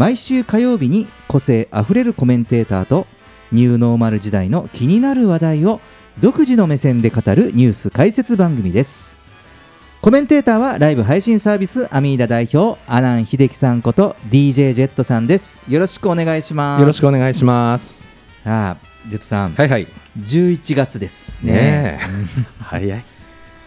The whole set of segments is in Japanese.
毎週火曜日に個性あふれるコメンテーターとニューノーマル時代の気になる話題を独自の目線で語るニュース解説番組ですコメンテーターはライブ配信サービスアミーダ代表阿南秀樹さんこと DJ ジェットさんですよろしくお願いしますよろしくお願いします。あジェットさん、はいはい。11月ですねねえ。早い。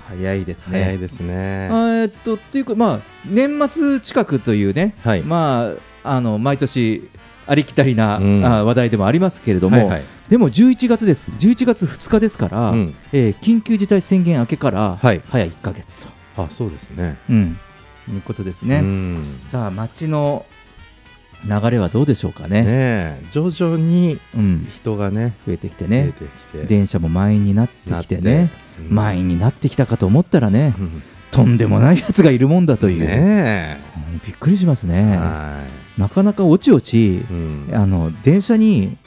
早いですね早いですね。えっとっていうかまあ年末近くというね、はいまああの毎年ありきたりな、うん。あ話題でもありますけれども、はいはい。でも11月です。11月2日ですから、うん。えー緊急事態宣言明けからはい。早1ヶ月と、あ、そうですね。うん、いうことですね、うん。さあ街の流れはどうでしょうかね。ねえ、徐々にうん、人がね、増えてきて出ねてきて、電車も満員になってきてね。て。うん。満員になってきたかと思ったらね、うん。とんでもないやつがいるもんだという、ねうんびっくりしますえ。ね。はなかなかおちおちい。うん。あの電車に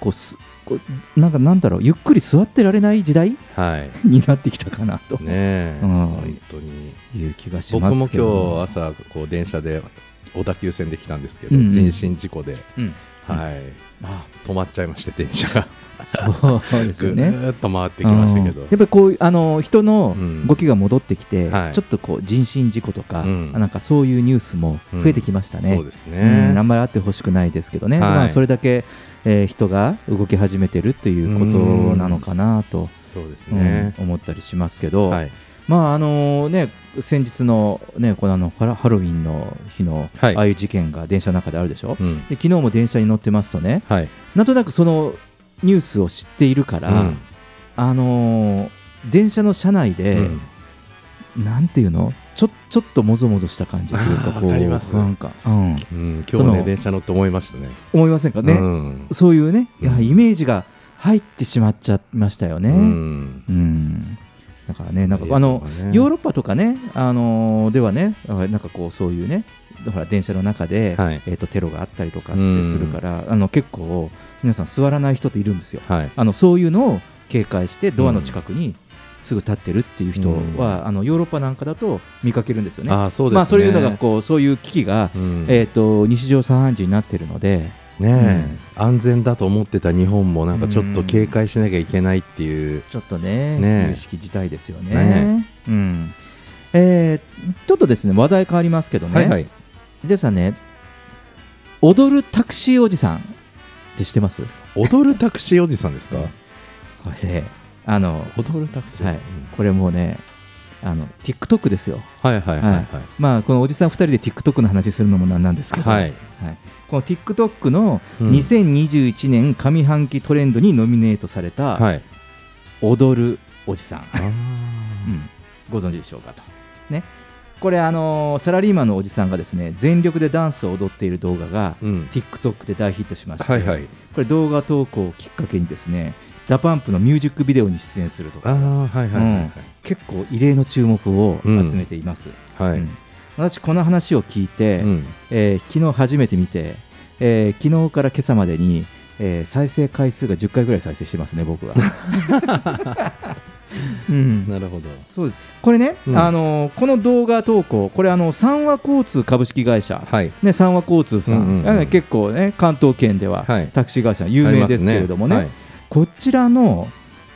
こうすこうずなんかなんだろうゆっくり座ってられない時代はい。になってきたかなと。ねえ、うん。本当に。いう気がし僕もますけど。今日朝こう電車で小田急線で来たんですけど、うんうん。人身事故で、うんはい、あ止まっちゃいまして電車が。そうですぐよね。ーっと回ってきましたけど。うん。やっぱりこうあの人のうん。動きが戻ってきて、はい。ちょっとこう人身事故とか、うん。なんかそういうニュースも増えてきましたね。そうですうねん、あんまりあってほしくないですけどね、はい。まあ、それだけ、えー人が動き始めてるということなのかなと、そうですうんね、思ったりしますけど、はい。まああのね、先日の,、ね、このあのハロハロウィンの日の、はい。ああいう事件が電車の中であるでしょ、うん。で昨日も電車に乗ってますとねはい。なんとなくそのニュースを知っているから、うん。あのー電車の車内で、うん。なんていうの？ちょちょっともぞもぞした感じというか こう不安感、うん、うん、今日ね電車乗って思いましたね。思いませんかね、うん。そういうねいやうんイメージが入ってしまっちゃいましたよね。ううんんだからね、なんかあの、ヨーロッパとかね、あのーではね、あなんかこうそういうね、ほら電車の中で、はい。えっ、とテロがあったりとかってするから、あの結構皆さん座らない人っているんですよ。はい。あのそういうのを警戒してドアの近くにすぐ立ってるっていう人は、あのヨーロッパなんかだと見かけるんですよね。あーそうね。まあそういうのがこうそういう機器が、うん。えっ、と日常茶飯事になってるので、ねえ安全だと思ってた日本もなんかちょっと警戒しなきゃいけないっていうちょっとね、ねえ。有識事態ですよね。ねうん。えーちょっとですね話題変わりますけどね、はいはい。でさね、踊るタクシーおじさんって知ってます？踊るタクシーおじさんですか？これね、あの、踊るタクシー？はい、これもうね、あの TikTok ですよ。はいはいはいはい。まあ、このおじさん2人で TikTok の話するのもなんなんですけど、はい。はい。この TikTok のうん。2021年上半期トレンドにノミネートされた、はい。踊るおじさん。うん、ご存知でしょうかと。ね、これ、あのーサラリーマンのおじさんがですね全力でダンスを踊っている動画が、うん。TikTok で大ヒットしまして、はいはい。これ動画投稿をきっかけにですね DA PUMP のミュージックビデオに出演するとか、ああはいはい結構異例の注目を集めています。はい。うん。私この話を聞いて、うん。えー昨日初めて見て、えー昨日から今朝までに、えー再生回数が10回ぐらい再生してますね僕は。うん。なるほど。そうです。これね、うん。あのこの動画投稿これあの三和交通株式会社、はい。ね、三和交通さん、うんうんうん。結構ね関東圏でははい。タクシー会社有名ですけれどもね,、こちらの、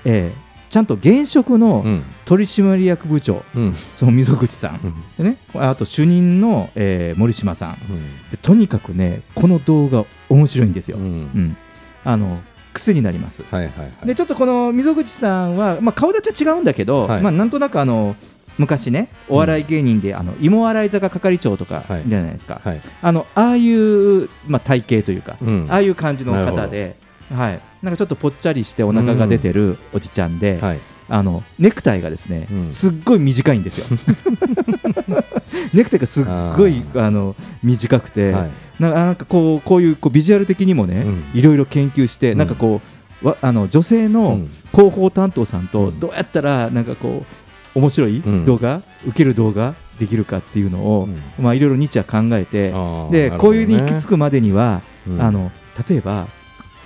えーちゃんと現職の取締役部長、はいうん。うんその溝口さん、うん。でね、あと主任の、えー森島さん。うん。でとにかくねこの動画面白いんですよ、ううん。んあの癖になります。はいはいはい。でちょっとこの溝口さんは、まあ、顔立ちは違うんだけど、はい。まあ、なんとなくあの昔ねお笑い芸人で、あの芋洗坂係長とかはい。じゃないですか、はい。あのああいう、まあ、体型というか、うん。ああいう感じの方で、はい、なんかちょっとぽっちゃりしてお腹が出てるおじちゃんで、はい。あのネクタイがですね、うん。すっごい短いんですよ。ネクタイがすっごいああの短くて、はい。ななんかこうこういうこうビジュアル的にもね、うん。いろいろ研究して、うん。なんかこうわあの女性うのん。広報担当さんとうん。どうやったらなんかこう面白いうん。動画、受ける動画できるかっていうのを、うん。まあいろいろ日夜考えてで、ね。こういうに行き着くまでには、うん。あの例えば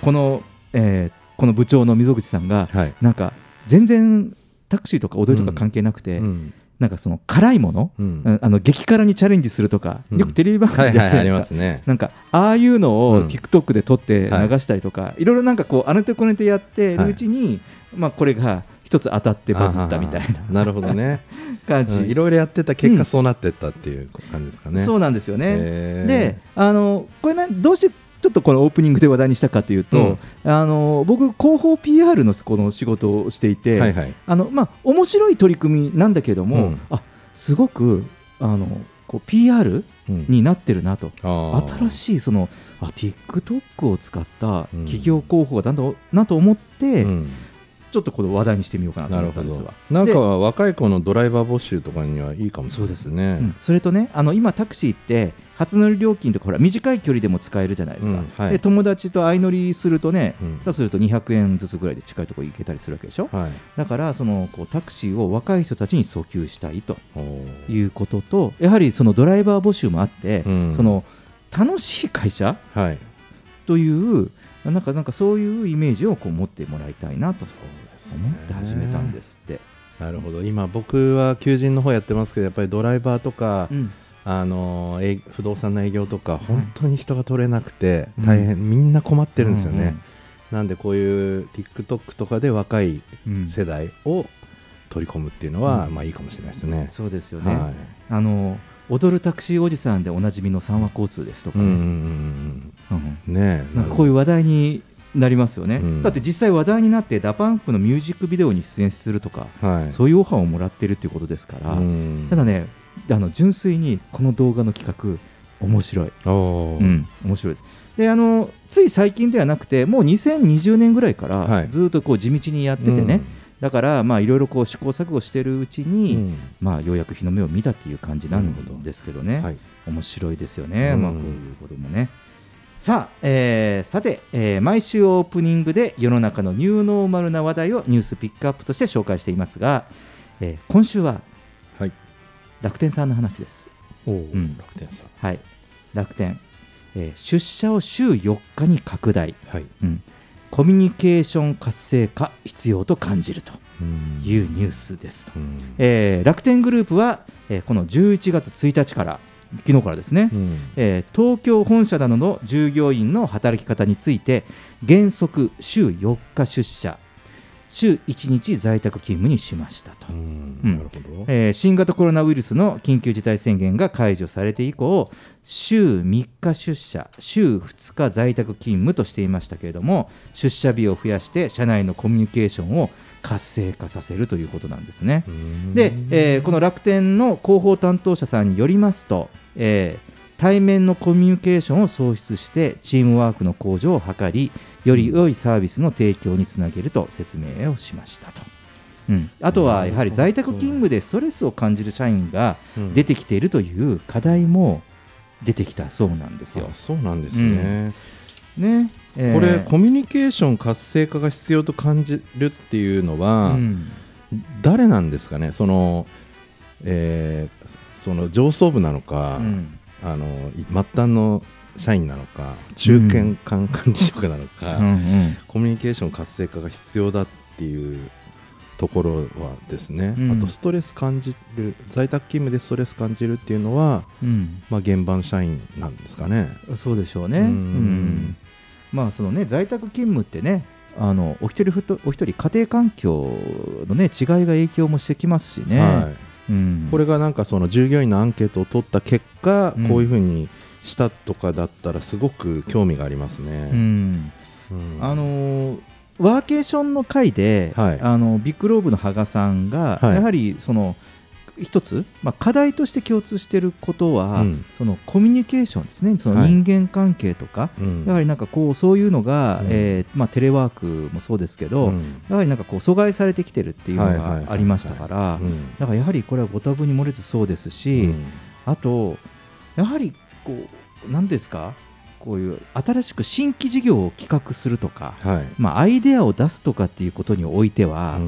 この、えーこの部長の溝口さんがはい。なんか全然タクシーとか踊りとか関係なくて、うん。なんかその辛いもの、うん。うんあの激辛にチャレンジするとか、うん。よくテレビ番組ではいはいありやるじゃないですか。ますね。なんかああいうのうをん。TikTok で撮ってはい流したりとか、い。ろいろなんかこうあの手こねてやってるうちに、まあこれが一つ当たってバズったみたいあーなるほどね。な 感じ、うん。いろいろやってた結うん果そうなってったっていう感じですかね。そうなんですよね。であのこれねどうしてちょっとこのオープニングで話題にしたかというと、あの僕広報 PR のこの仕事をしていて、はいはい。あのまあ面白い取り組みなんだけども、うん。あすごくあのこう PR うん。になってるなと。あー。新しいそのあ TikTok を使ったうん。企業広報だとなと思って、うんちょっとこの話題にしてみようかなと思ったんですわ。なんでか若い子のドライバー募集とかにはいいかもしれないですね。うん。それとねあの今タクシーって初乗り料金とかほら短い距離でも使えるじゃないですか、うん。はい。で友達と相乗りするとね、うん。だとすると200円ずつぐらいで近いところ行けたりするわけでしょ？はい。だからそのこうタクシーを若い人たちに訴求したいということとやはりそのドライバー募集もあって、うん。その楽しい会社？はい。というなんかなんかそういうイメージをこう持ってもらいたいなと思って始めたんですって。なるほど。今僕は求人の方やってますけどやっぱりドライバーとか、うん。あの不動産の営業とか本当に人が取れなくてうん。大変、みんな困ってるんですよね、うんなんでこういう TikTok とかで若いうん。世代を取り込むっていうのは、うん。まあいいかもしれないですね。そうですよね、はい。あの踊るタクシーおじさんでおなじみの三和交通ですとかうんうんね、うんうん。うんねえなんかこういう話題になりますよね、うん。だって実際話題になって DA PUMP のミュージックビデオに出演するとか、はい。そういうオファーをもらってるっていうことですから、うん。ただねあの純粋にこの動画の企画面白い、うん、面白いです。であのつい最近ではなくてもう2020年ぐらいかはい。らずっとこう地道にやっててね、だからまあいろいろこう試行錯誤してるうちうに、ん。まあようやく日の目を見たっていう感じなんですけどね、はい。面白いですよね、うん。まあこういうこともね。さあ、えーさて、えー毎週オープニングで世の中のニューノーマルな話題をニュースピックアップとして紹介していますが、えー今週ははい。楽天さんの話です。おーうん。楽天さん。はい、楽天、えー出社を週4日に拡大、はい。うん、コミュニケーション活性化必要と感じるとうん。いうニュースです。うん。えー楽天グループは、えーこの11月1日から昨日からですね、うん。えー東京本社などの従業員の働き方について原則週4日出社週1日在宅勤務にしましたと、新型コロナウイルスの緊急事態宣言が解除されて以降週3日出社週2日在宅勤務としていましたけれども出社日を増やして社内のコミュニケーションを活性化させるということなんですね。うん。で、えーこの楽天の広報担当者さんによりますと、えー対面のコミュニケーションを創出してチームワークの向上を図りより良いサービスの提供につなげると説明をしましたと。うん、あとはやはり在宅勤務でストレスを感じる社員がうん。出てきているという課題も出てきたそうなんですよ。あ。そうなんですね、ねえー。これコミュニケーション活性化が必要と感じるっていうのは、うん。誰なんですかね？その、えーその上層部なのか、うん。あのい末端の社員なのか中堅管管理職なのか、うん。うんコミュニケーション活性化が必要だっていうところはですね、うん。あとストレス感じる在宅勤務でストレス感じるっていうのは、うん。まあ、現場の社員なんですかね。そうでしょうね。ううんん。まあそのね在宅勤務ってねあのお一人ふとお一人家庭環境のね違いが影響もしてきますしね。はい。うん、これがなんかその従業員のアンケートを取った結果、うん。こういうふうにしたとかだったらすごく興味がありますうね。ん、うん。あのーワーケーションの会で、はい。あのビッグローブの羽賀さんが、はい。やはりその一つ、まあ、課題として共通していることは、うん。そのコミュニケーションですね。そのはい。人間関係とか、うん。やはりなんかこうそういうのが、うん。えーまあ、テレワークもそうですけど、うん。やはりなんかこう阻害されてきてるっていうのはいはいはいはい。がありましたからうん。だからやはりこれはご多分に漏れずそうですし、うん。あとやはりこう何ですか？こういう新しく新規事業を企画するとか、はい。まあ、アイデアを出すとかっていうことにおいては、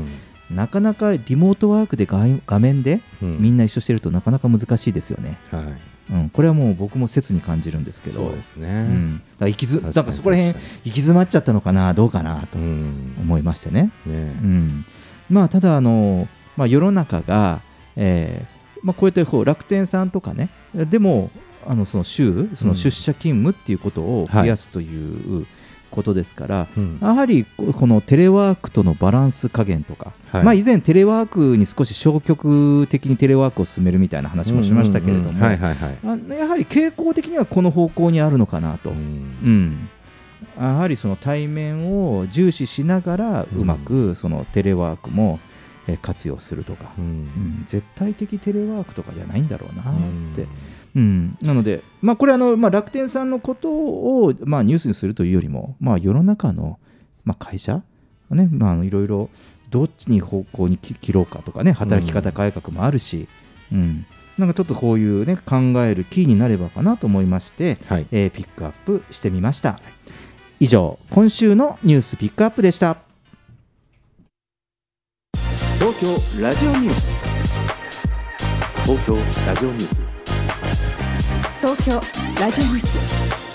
なかなかリモートワークで画画面でうん。みんな一緒してるとなかなか難しいですよね、はい。うん、これはもう僕も切に感じるんですけど。そうですね。うん、だかず確かになんかそこら辺行き詰まっちゃったのかなどうかなとうん。思いましてね、ね。うん、まあただあの、まあ、世の中が、えーまあ、こうやってこう楽天さんとかねでもあのその週その出社勤務っていうことを増やすということですから、うんやはりここのテレワークとのバランス加減とか、はい。まあ、以前テレワークに少し消極的にテレワークを進めるみたいな話もしましたけれどもやはり傾向的にはこの方向にあるのかなと、ううん。んやはりその対面を重視しながらうまくそのテレワークもえー活用するとか、ううん。ん絶対的テレワークとかじゃないんだろうなって、うん。うんなので、まあ、これあの、まあ、楽天さんのことを、まあ、ニュースにするというよりも、まあ、世の中の、まあ、会社、ねまああの、いろいろどっちに方向にき切ろうかとかね働き方改革もあるし、うん。なんかちょっとこういう、ね、考えるキーになればかなと思いまして、はい。えーピックアップしてみました。以上今週のニュースピックアップでした。東京ラジオニュース。東京ラジオニュース。東京ラジオニュース。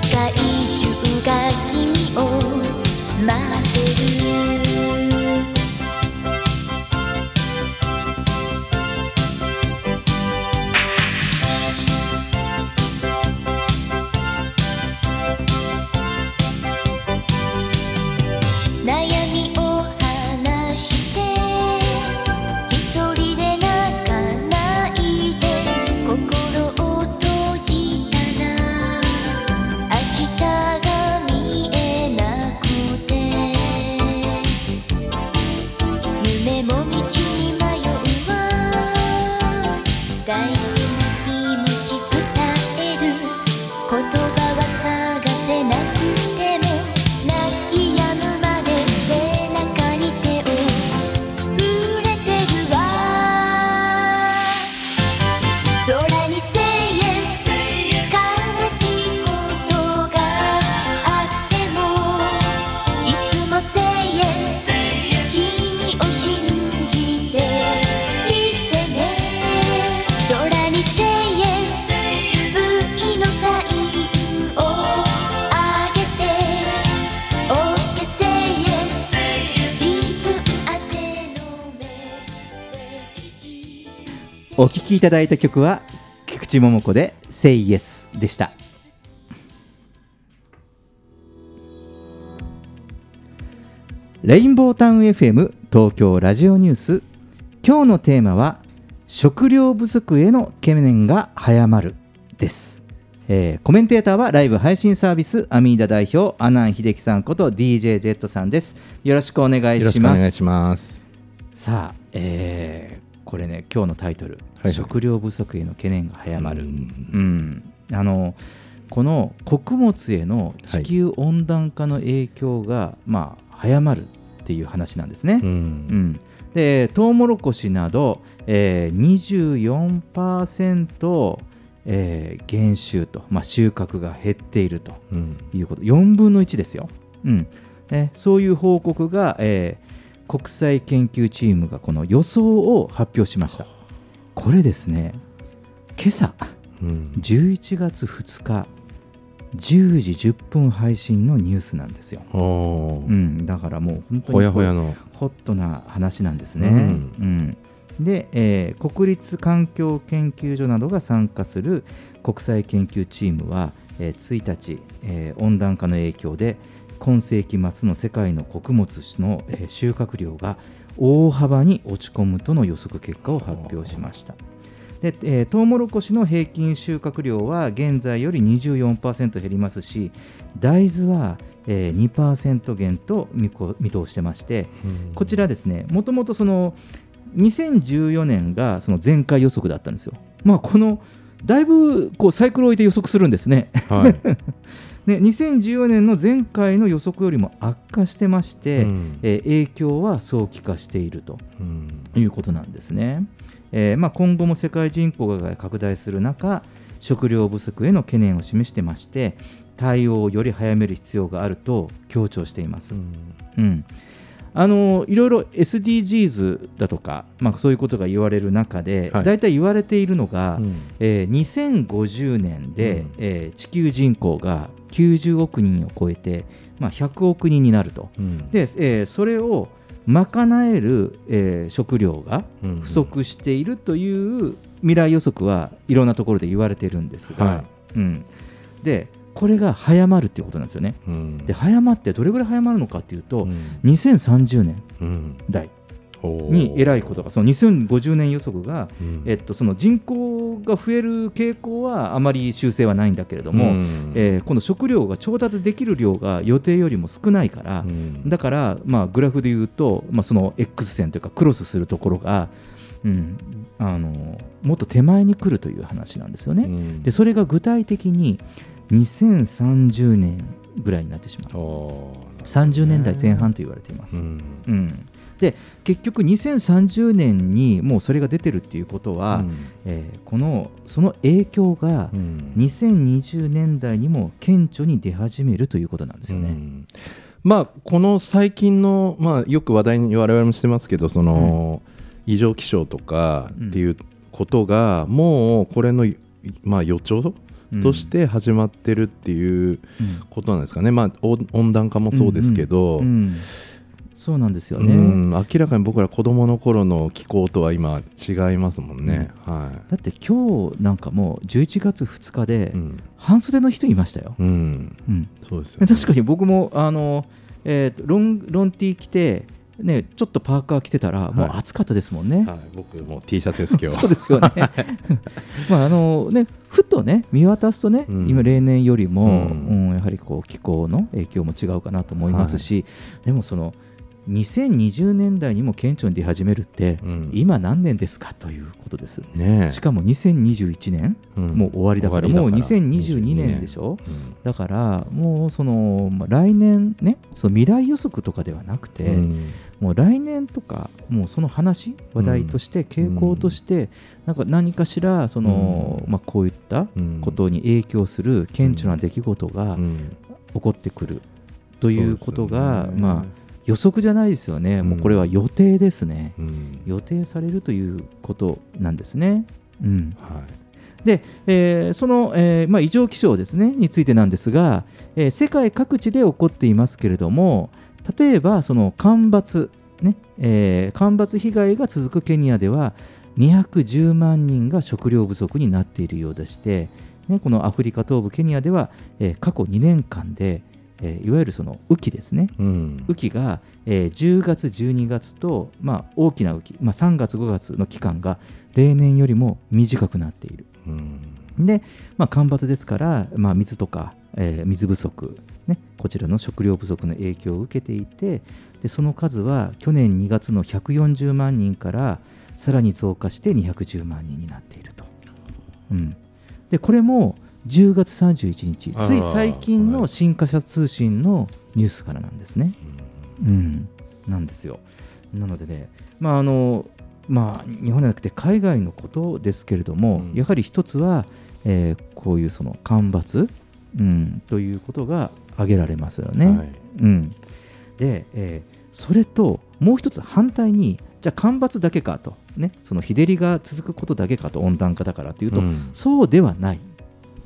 界いただいた曲は菊池桃子で「Say Yes」でした。レインボータウン FM 東京ラジオニュース。今日のテーマは食料不足への懸念が早まるです、えーコメンテーターはライブ配信サービスアミーダ代表阿南秀樹さんこと DJ ジェットさんです。よろしくお願いよろします。しくお願いします。さあ、えーこれね今日のタイトル、はい食料不足への懸念が早まる、ううん。んあのこの穀物への地球温暖化の影響が、まあ、早まるっていう話なんですね。ううん。んでトウモロコシなど、えー、24%、えー減収と、まあ、収穫が減っているとうん。いうこと。4分の1ですよ、うん。ね、そういう報告が、えー国際研究チームがこの予想を発表しましたこれですね今朝うん。11月2日10時10分配信のニュースなんですよ、うん、だからもう本当にほやほやの。ホットな話なんですね。うん。うん。で、えー国立環境研究所などが参加する国際研究チームは、えー1日、えー温暖化の影響で今世紀末の世界の穀物の、えー収穫量が大幅に落ち込むとの予測結果を発表しました。で、えートウモロコシの平均収穫量は現在より24%減りますし大豆は、えー2%減と見通してまして、こちらですね、もともとその2014年がその前回予測だったんですよ。まあ、このだいぶこうサイクルを置いて予測するんですね。はい。で2014年の前回の予測よりも悪化してまして、うん。えー影響は早期化しているとうん。いうことなんですね。えーまあ、今後も世界人口が拡大する中、食料不足への懸念を示してまして、対応をより早める必要があると強調しています。うん、あのいろいろ SDGs だとか、まあ、そういうことが言われる中で、はい。大体言われているのが、うん。えー2050年で、うん。えー地球人口が90億人を超えて、まあ、100億人になると。うん。で、えーそれを賄える、えー食料がうん不足しているという未来予測はいろんなところで言われているんですが、はうん、でこれが早まるっていうことなんですよね。うん。で早まってどれぐらい早まるのかっていうと、うん。2030年うん。代に偉いことがその2050年予測が、うん。えっと、その人口が増える傾向はあまり修正はないんだけれども、うん。えーこの食料が調達できる量が予定よりも少ないから、うん。だから、まあ、グラフで言うと、まあ、その X 線というかクロスするところが、うん、あのもっと手前に来るという話なんですよね。うん。でそれが具体的に2030年ぐらいになってしまう。おー30年代前半と言われています。うん。うんで結局2030年にもうそれが出てるっていうことは、うん。えーこのその影響がうん。2020年代にも顕著に出始めるということなんですよね。うん。まあこの最近の、まあ、よく話題に我々もしてますけどその、異常気象とかっていうことが、もうこれの、まあ、予兆うんとして始まってるっていううん。ことなんですかね、まあ、温温暖化もそうですけど、うんうんそうなんですようね。ん明らかに僕ら子供の頃の気候とは今違いますもんね。はだって今日なんかもう11月2日でいうん。半袖の人いましたよ。うん。うん。そうですよ、ね、確かに僕もあの、えーとロンロンティー着て、ね、ちょっとパーカー着てたらもう暑かったですもんね。はい、僕も T シャツです今日 そうですよね。まああのねふとね見渡すとね、うん。今例年よりも、ううんんやはりこう気候の影響も違うかなと思いますし、でもその2020年代にも顕著に出始めるって、うん。今何年ですかということです。ねえ。しかも2021年、うんもう終わりだからもうだから。2022年でしょ？うん。だからもうその、まあ来年ねその未来予測とかではなくて、うん。もう来年とかもうその話話題として傾向として、なんか何かしらその、うん。まあ、こういったうん。ことに影響する顕著な出来事がうん。起こってくるということが、まあ、予測じゃないですよね、もうこれは予定ですね、うん。予定されるということなんですね。うん、はい。で、えーその、えーまあ、異常気象ですね。についてなんですが、えー世界各地で起こっていますけれども例えばその干ばつ、ねえー干ばつ被害が続くケニアでは210万人が食料不足になっているようでして、ね、このアフリカ東部ケニアでは、えー過去2年間で、えーいわゆるその雨季ですねうん雨季が、えー10月、12月と、まあ、大きな雨季、まあ、3月、5月の期間が例年よりも短くなっている。うんで、まあ、干ばつですから、まあ、水とか、えー水不足、ね、こちらの食料不足の影響を受けていてでその数は去年2月の140万人からさらに増加して210万人になっていると。うん、でこれも10月31日。つい最近のはい。新華社通信のニュースからなんですね。うん、なんですよ。なのでね、まああのまあ、日本じゃなくて海外のことですけれども、うん。やはり一つは、えーこういうその干ばつ、うん、ということが挙げられますよね。はい。うん、で、えーそれともう一つ反対にじゃあ干ばつだけかと、ね、その日照りが続くことだけかと温暖化だからというと、うん。そうではない。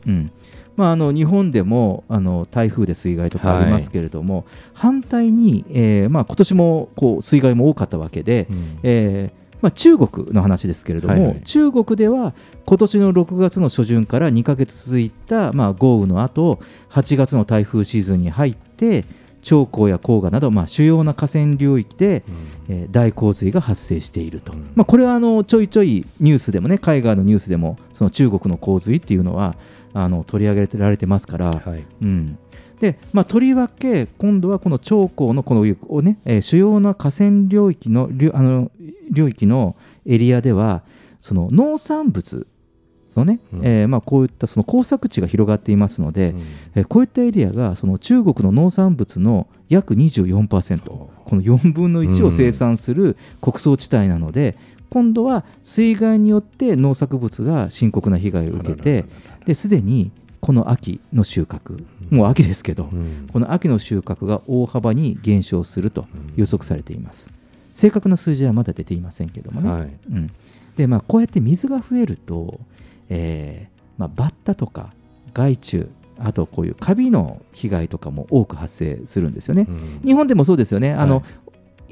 うん。まあ、あの日本でもあの台風で水害とかありますけれども、反対に、えーまあ、今年もこう水害も多かったわけで、うん。えーまあ、中国の話ですけれども、はいはい。中国では今年の6月の初旬から2ヶ月続いた、まあ、豪雨の後8月の台風シーズンに入って長江や黄河など、まあ、主要な河川領域で、えー大洪水が発生していると、うん。まあ、これはあのちょいちょいニュースでもね海外のニュースでもその中国の洪水っていうのはあの取り上げられてますから、はい。うん、で、まあ、とりわけ今度はこの長江のこの、をねえー主要な河川領域の領あの領域のエリアではその農産物のね、うん。えーまあ、こういったその耕作地が広がっていますので、うん。えーこういったエリアがその中国の農産物の約24%この4分の1を生産する穀倉地帯なので、今度は水害によって農作物が深刻な被害を受けてですでにこの秋の収穫もう秋ですけど、うんこの秋の収穫が大幅に減少すると予測されています。正確な数字はまだ出ていませんけどもね。はいうん、でまあこうやって水が増えると、えーまあ、バッタとか害虫あとこういうカビの被害とかも多く発生するんですよね。うん日本でもそうですよね。あの、はい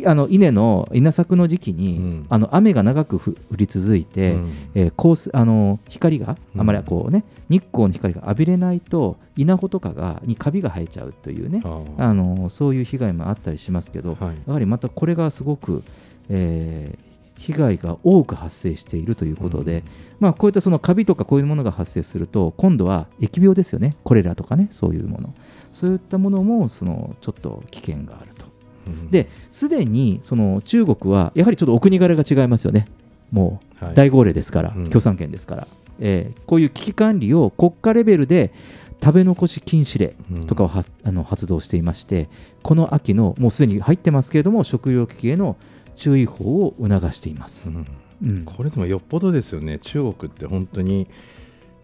あの稲の稲作の時期に、うん。あの雨が長くふ降り続いて、うん。えーあの光がうんあまりこうね、日光の光が浴びれないと稲穂とかがにカビが生えちゃうというねあのそういう被害もあったりしますけど、はい。やはりまたこれがすごく、えー被害が多く発生しているということで、うん。まあ、こういったそのカビとかこういうものが発生すると今度は疫病ですよね。コレラとかねそういうもの。そういったものもそのちょっと危険があるですでにその中国はやはりちょっとお国柄が違いますよね。もうはい。大号令ですから、うん。共産権ですから、えーこういう危機管理を国家レベルで食べ残し禁止令とかをは、あの発動していましてこの秋のもうすでに入ってますけれども食糧危機への注意報を促しています。うん。うん。これでもよっぽどですよね、中国って本当に、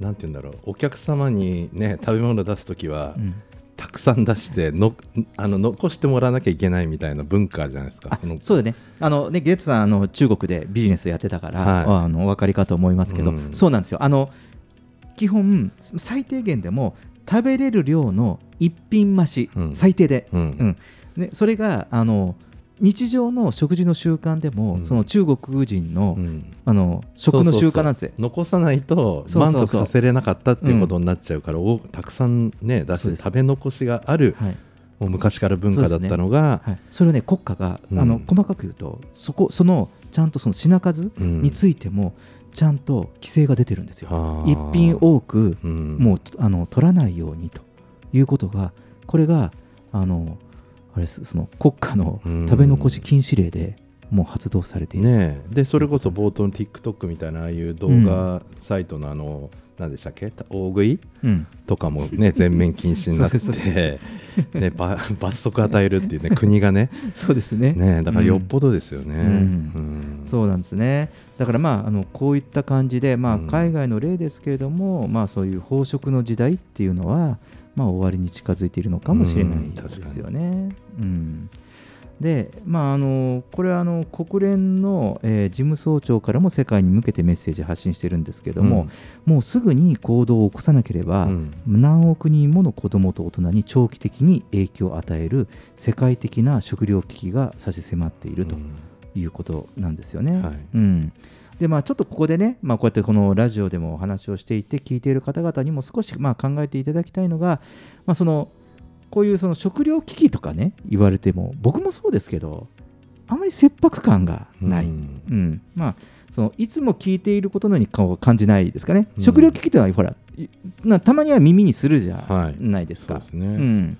なんて言うんだろう、お客様にね、食べ物出すときは、うんたくさん出してのあの、残してもらわなきゃいけないみたいな文化じゃないですか。あそのそうだね、あのねゲッツさんあの、中国でビジネスやってたから、はい。あのお分かりかと思いますけど、うん。そうなんですよ、あの基本、最低限でも食べれる量の一品増し、うん。最低で、うん。うん。ね、それがあの日常の食事の習慣でも、うん。その中国人の,、うん。あの食の習慣なんですよ。残さないとそうそうそう。満足させれなかったっていうことになっちゃうから、おたくさんね出して食べ残しがある、はい。もう昔から文化だったのが、はい、それをね国家が、うん。あの細かく言うとそこそのちゃんとその品数うん。についてもちゃんと規制が出てるんですよ。一品多くうん。もうあの取らないようにということがこれがあのあれその国家のうん。食べ残し禁止令でもう発動されている、ねえ。でそれこそ冒頭の TikTok みたいなああいう動画サイトのあの、何でしたっけ？大食い？うん。とかもね全面禁止になってね、ば罰則与えるっていうね国がね。そうですね。ねだからよっぽどですよね。うん。うん。そうなんですね。だからまああのこういった感じで、まあ、うん。海外の例ですけれども、まあ、そういう飽食の時代っていうのは、まあ、終わりに近づいているのかもしれないですよね。うん。でまあ、あのこれはあの国連の、えー事務総長からも世界に向けてメッセージ発信してるんですけども、もうすぐに行動を起こさなければ、うん。何億人もの子どもと大人に長期的に影響を与える世界的な食糧危機が差し迫っているとうん。いうことなんですよね。はい。うん、でまあ、ちょっとここでね、まあ、こうやってこのラジオでもお話をしていて聞いている方々にも少しまあ考えていただきたいのが、まあ、そのこういうその食料危機とかね言われても僕もそうですけどあまり切迫感がない、ううん。んまあ、そのいつも聞いていることのように感じないですかね、うん。食料危機というのはほらいなたまには耳にするじゃはい。ないですか。そうですね。うん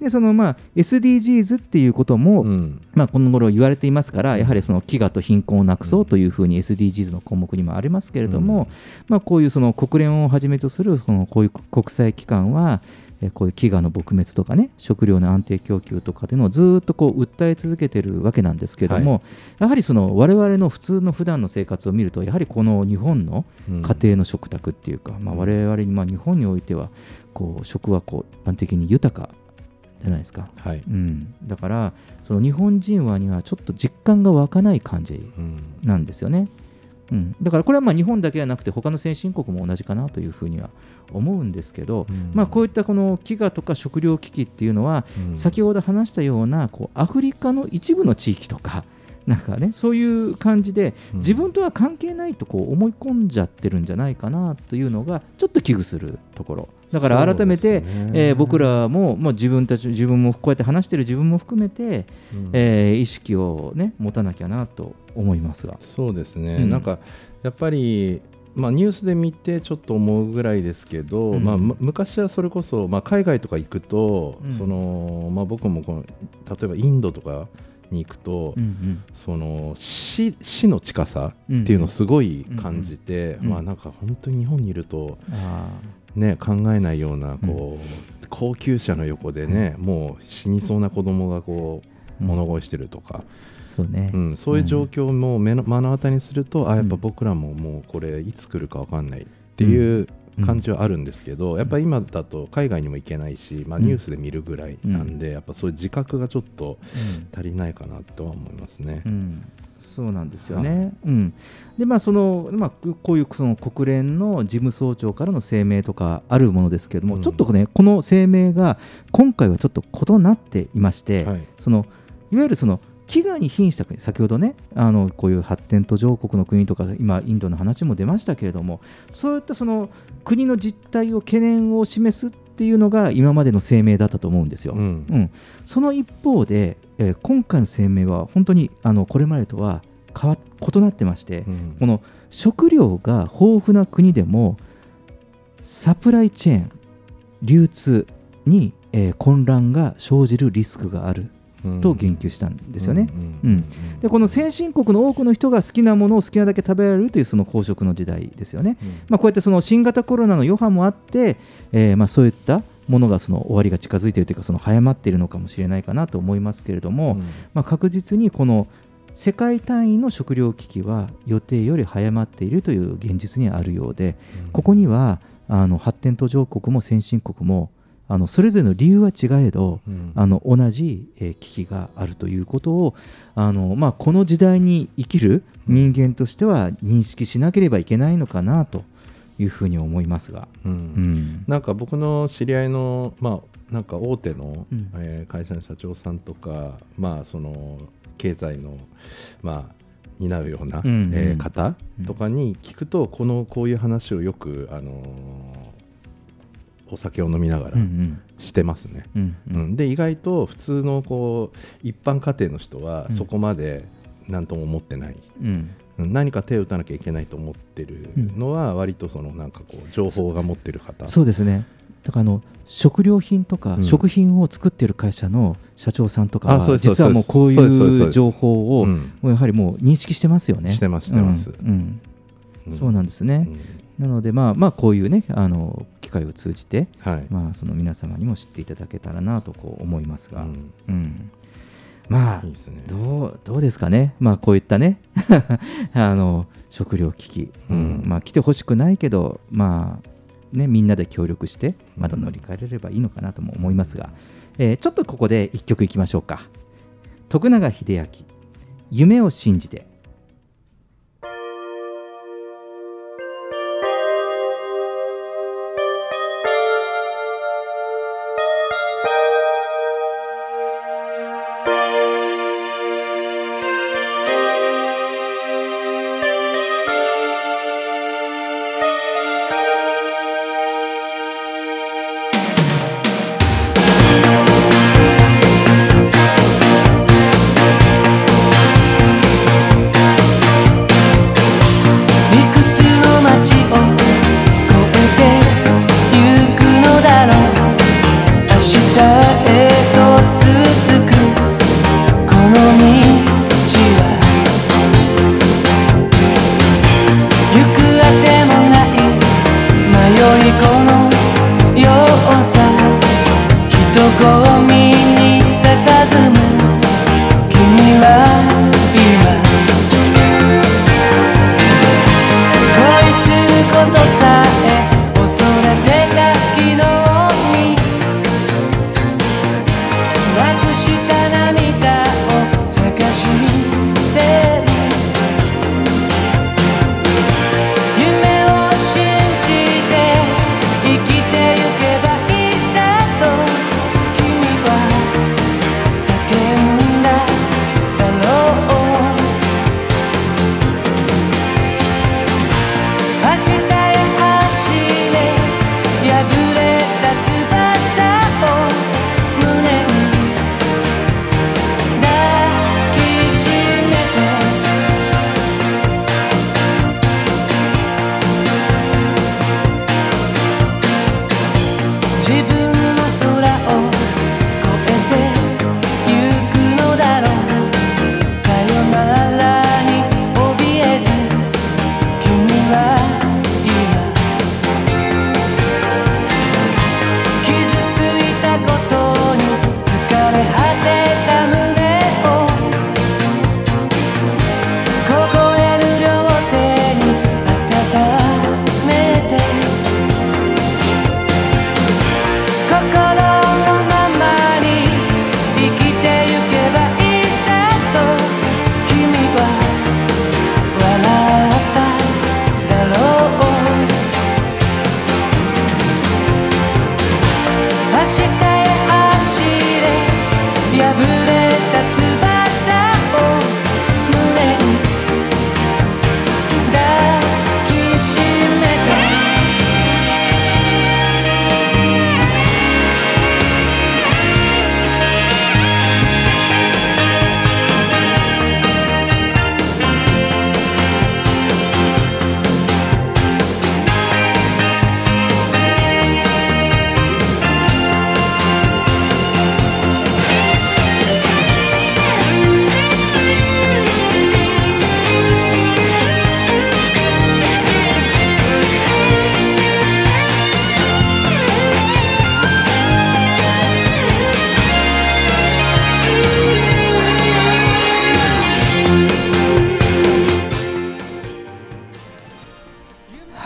でそのまあ SDGs っていうことも、うん。まあ、この頃言われていますから、やはりその飢餓と貧困をなくそうというふうに SDGs の項目にもありますけれども、うん。まあ、こういうその国連をはじめとするそのこういう国際機関は、えーこういう飢餓の撲滅とかね、食料の安定供給とかっていうのをずーっとこう訴え続けてるわけなんですけれども、はやはりその我々の普通の普段の生活を見ると、やはりこの日本のうん家庭の食卓っていうか、まあ、我々に、まあ、日本においてはこう食はこう一般的に豊かじゃないですか。はい。うん、だからその日本人はにはちょっと実感が湧かない感じうん。なんですよね。うん、だからこれはまあ日本だけではなくて他の先進国も同じかなというふうには思うんですけど、うん。まあ、こういったこの飢餓とか食糧危機っていうのは、うん。先ほど話したようなこうアフリカの一部の地域とか なんかねそういう感じでうん。自分とは関係ないとこう思い込んじゃってるんじゃないかなというのがちょっと危惧するところだから改めて、ねえー僕らも、まあ、自分たち自分もこうやって話してる自分も含めて、うん。えー意識を、ね、持たなきゃなと思いますが。そうですね、うん。なんかやっぱり、まあ、ニュースで見てちょっと思うぐらいですけど、うん。まあ、む昔はそれこそ、まあ、海外とか行くと、うん。そのまあ、僕もこの例えばインドとかに行くと、うんその死死の近さっていうのをすごい感じて、うんまあ、なんか本当に日本にいると、ね、考えないようなこう、高級車の横でね、もう死にそうな子供がこううん。物乞いしてるとか。ーそうね、うん、そういう状況も目の目の当たりにすると、あやっぱうん。僕らももうこれいつ来るか分かんないっていう感じはあるんですけど、やっぱ今だと海外にも行けないし、まあ、うん。ニュースで見るぐらいなんで、やっぱそういう自覚がちょっとうん。足りないかなとは思いますね。うん、そうなんですよね。うん、でまあそのまあこういうその国連の事務総長からの声明とかあるものですけれども、うん。ちょっとねこの声明が今回はちょっと異なっていまして、はい。そのいわゆるその飢餓に瀕した国先ほどねあのこういう発展途上国の国とか今インドの話も出ましたけれどもそういったその国の実態を懸念を示すっていうのが今までの声明だったと思うんですよ。うん。うん、その一方で、えー今回の声明は本当にあのこれまでとは変わ異なってまして、うん。この食料が豊富な国でもサプライチェーン流通に、えー混乱が生じるリスクがあると言及したんですよね。うん。でこの先進国の多くの人が好きなものを好きなだけ食べられるというその飽食の時代ですよね。まあ、こうやってその新型コロナの余波もあって、えーまあそういったものがその終わりが近づいているというかその早まっているのかもしれないかなと思いますけれども、まあ、確実にこの世界単位の食料危機は予定より早まっているという現実にあるようで、ここにはあの発展途上国も先進国もあのそれぞれの理由は違えど、うん。あの同じ、えー危機があるということをあの、まあ、この時代に生きる人間としては認識しなければいけないのかなというふうに思いますが。うん。うん。なんか僕の知り合いの、まあ、なんか大手の、うん。えー会社の社長さんとか、まあ、その経済の、まあ、担うような、うんうん。えー方とかに聞くと、このこういう話をよく、あのーお酒を飲みながらしてますね。うんううん。んで意外と普通のこう一般家庭の人はうん。そこまで何とも思ってない、うんうん何か手を打たなきゃいけないと思ってるのは割とそのなんかこう情報が持ってる方。そうですね。だからあの食料品とかうん。食品を作っている会社の社長さんとかは実はもうこういう情報をうん。もうやはりもう認識してますよね。してますしてます。うん。うん。うん。そうなんですね。なのでまあまあこういうねあの機会を通じてはい、まあその皆様にも知っていただけたらなとこう思いますが、うん。うんまあね。どうどうですかね、まあ、こういったね。あの食料危機、うん。うん。まあ、来てほしくないけど、まあね、みんなで協力してまた乗り換えれればいいのかなとも思いますが、えーちょっとここで一曲いきましょうか。徳永英明「夢を信じて」「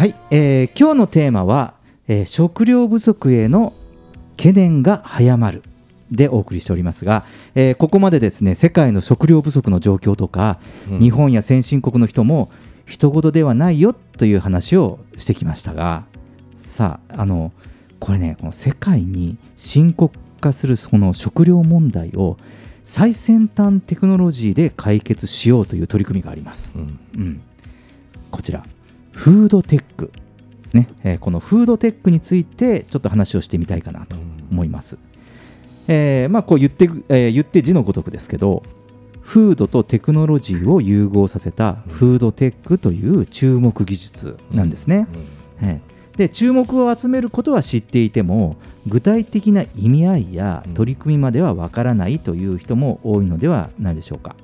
はい、えー今日のテーマは、えー食料不足への懸念が早まるでお送りしておりますが、えーここまでですね世界の食料不足の状況とか、うん。日本や先進国の人も人事ではないよという話をしてきましたがさああのこれねこの世界に深刻化するその食料問題を最先端テクノロジーで解決しようという取り組みがあります。うん。うん、こちらフードテック、ねえーこのフードテックについてちょっと話をしてみたいかなと思います。えーまあ、こう言って,、えー言って字のごとくですけどフードとテクノロジーを融合させたフードテックという注目技術なんですね。えーで注目を集めることは知っていても具体的な意味合いや取り組みまではわからないという人も多いのではないでしょうか。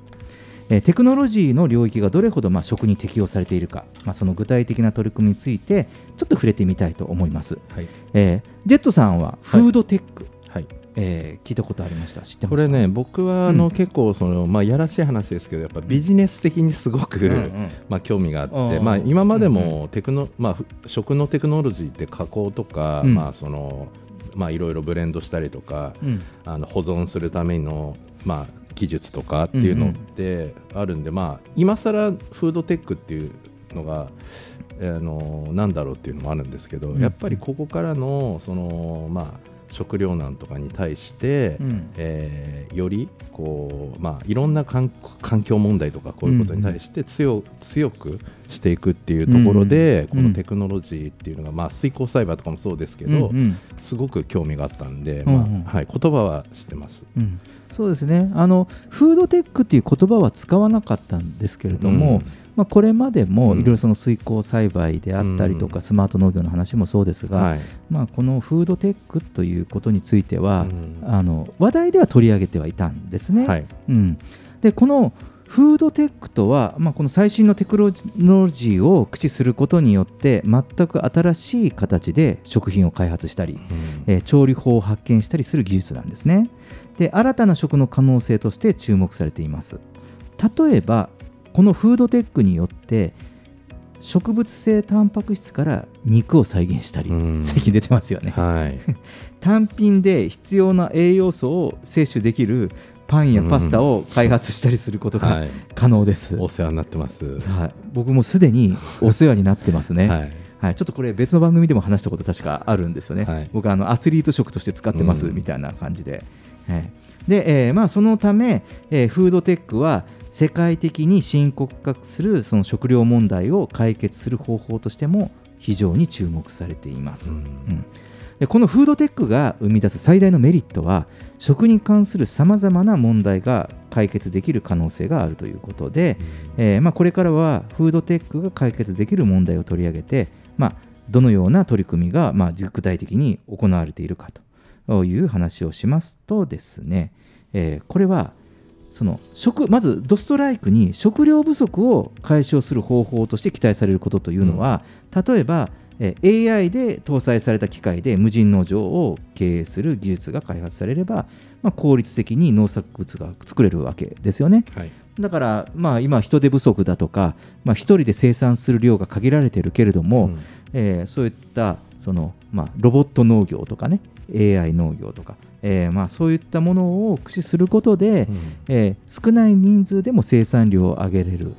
えーテクノロジーの領域がどれほどまあ食に適用されているか、まあ、その具体的な取り組みについてちょっと触れてみたいと思います。はい。えージェットさんはフードテック、はい。えー聞いたことありました？知ってこれね僕はあの、うん。結構その、まあ、やらしい話ですけどやっぱビジネス的にすごく、うんうん まあ、興味があって、うん。まあ、今までもテクノ、まあふ、食のテクノロジーって加工とか、うん。まあそのまあ、いろいろブレンドしたりとか、うん。あの保存するための、まあ、技術とかっていうのってあるんで、まあ、今更フードテックっていうのが、あのなんだろうっていうのもあるんですけど、うん。やっぱりここからのその、まあ、食糧難とかに対して、うん。えーよりこう、まあ、いろんな環環境問題とかこういうことに対して強,、強くしていくっていうところで、うんこのテクノロジーっていうのが、まあ、水耕栽培とかもそうですけど、うんうん。すごく興味があったんで、うんうん。まあはい、言葉は知ってます。うんそうですね。あのフードテックっていう言葉は使わなかったんですけれども、うんまあ、これまでもうん。いろいろその水耕栽培であったりとか、うん。スマート農業の話もそうですが、はい。まあ、このフードテックということについては、うん。あの話題では取り上げてはいたんですね。はい。うん、でこのフードテックとは、まあ、この最新のテクノロジーを駆使することによって全く新しい形で食品を開発したり、えー調理法を発見したりする技術なんですね。で新たな食の可能性として注目されています。例えばこのフードテックによって植物性タンパク質から肉を再現したり、うん。最近出てますよね。はい。単品で必要な栄養素を摂取できるパンやパスタを開発したりすることがはい。可能です、お世話になってます。はい、僕もすでにお世話になってます。ね、はい。はい、ちょっとこれ別の番組でも話したこと確かあるんですよね、はい。僕はあのアスリート食として使ってますうん。みたいな感じで、はい。で、えーまあ、そのため、えーフードテックは世界的に深刻化するその食料問題を解決する方法としても非常に注目されています、うん。うん。でこのフードテックが生み出す最大のメリットは食に関するさまざまな問題が解決できる可能性があるということで、えーまあ、これからはフードテックが解決できる問題を取り上げて、まあ、どのような取り組みが、まあ、具体的に行われているかという話をしますとですね、えーこれはその食まずドストライクに食料不足を解消する方法として期待されることというのは、例えば、えー AI で搭載された機械で無人農場を経営する技術が開発されれば、まあ、効率的に農作物が作れるわけですよね。はい。だから、まあ、今、人手不足だとか、まあ、一人で生産する量が限られているけれども、うん。えーそういったその、まあ、ロボット農業とかね、AI 農業とか、えーまあ、そういったものを駆使することで、うん。えー少ない人数でも生産量を上げれる、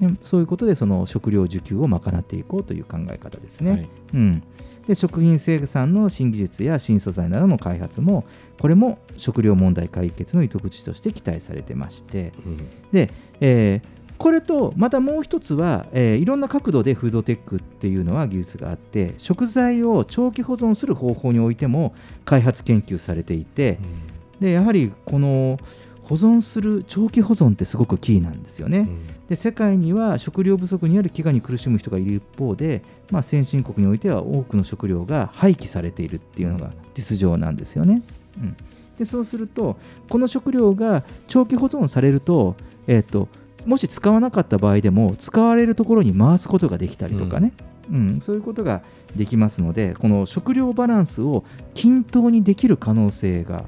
ねそういうことでその食料需給を賄っていこうという考え方ですね。はい。うん、で食品生産の新技術や新素材などの開発もこれも食料問題解決の糸口として期待されてまして。うん。で、えーこれとまたもう一つは、えーいろんな角度でフードテックっていうのは技術があって食材を長期保存する方法においても開発研究されていてでやはりこの保存する長期保存ってすごくキーなんですよね。で世界には食料不足による飢餓に苦しむ人がいる一方で、まあ、先進国においては多くの食料が廃棄されているっていうのが実情なんですよね。うん、でそうするとこの食料が長期保存されると,、えー、ともし使わなかった場合でも使われるところに回すことができたりとかね、うん。そういうことができますのでこの食料バランスを均等にできる可能性が